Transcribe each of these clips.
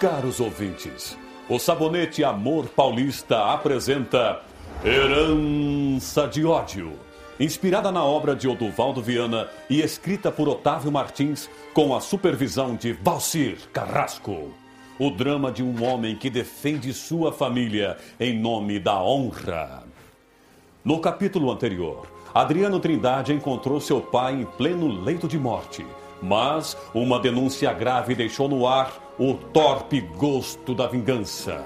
Caros ouvintes, o Sabonete Amor Paulista apresenta Herança de Ódio. Inspirada na obra de Oduvaldo Viana e escrita por Otávio Martins, com a supervisão de Valcir Carrasco. O drama de um homem que defende sua família em nome da honra. No capítulo anterior, Adriano Trindade encontrou seu pai em pleno leito de morte, mas uma denúncia grave deixou no ar o torpe gosto da vingança.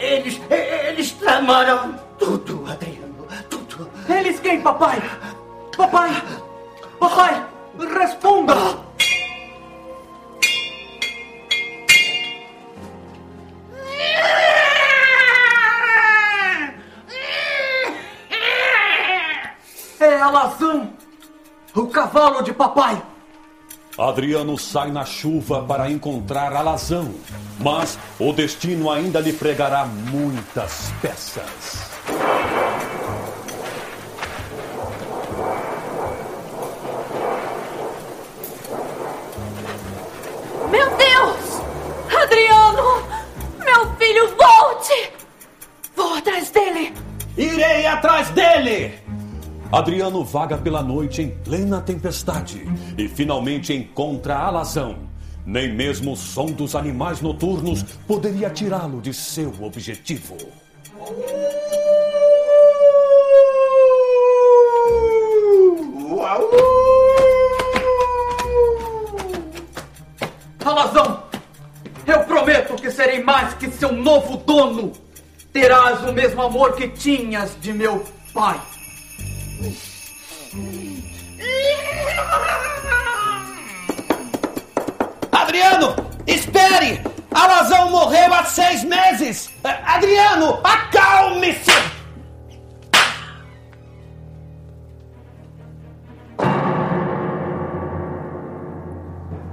Eles, eles tramaram tudo, Adriano, tudo. Eles quem, papai? Papai! Papai! Responda! É a Lazão! O cavalo de papai! Adriano sai na chuva para encontrar Alazão, mas o destino ainda lhe pregará muitas peças. Adriano vaga pela noite em plena tempestade e finalmente encontra Alazão. Nem mesmo o som dos animais noturnos poderia tirá-lo de seu objetivo. Alazão! Eu prometo que serei mais que seu novo dono! Terás o mesmo amor que tinhas de meu pai! Adriano, espere! Alazão morreu há seis meses! Eh, Adriano, acalme-se!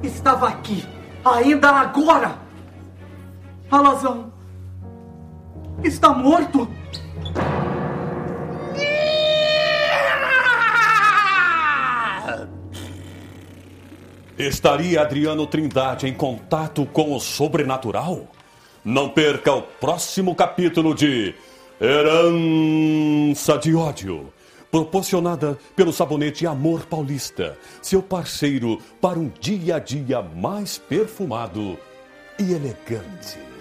Estava aqui, ainda agora! Alazão! Está morto! Estaria Adriano Trindade em contato com o sobrenatural? Não perca o próximo capítulo de Herança de Ódio, proporcionada pelo sabonete Amor Paulista, seu parceiro para um dia a dia mais perfumado e elegante.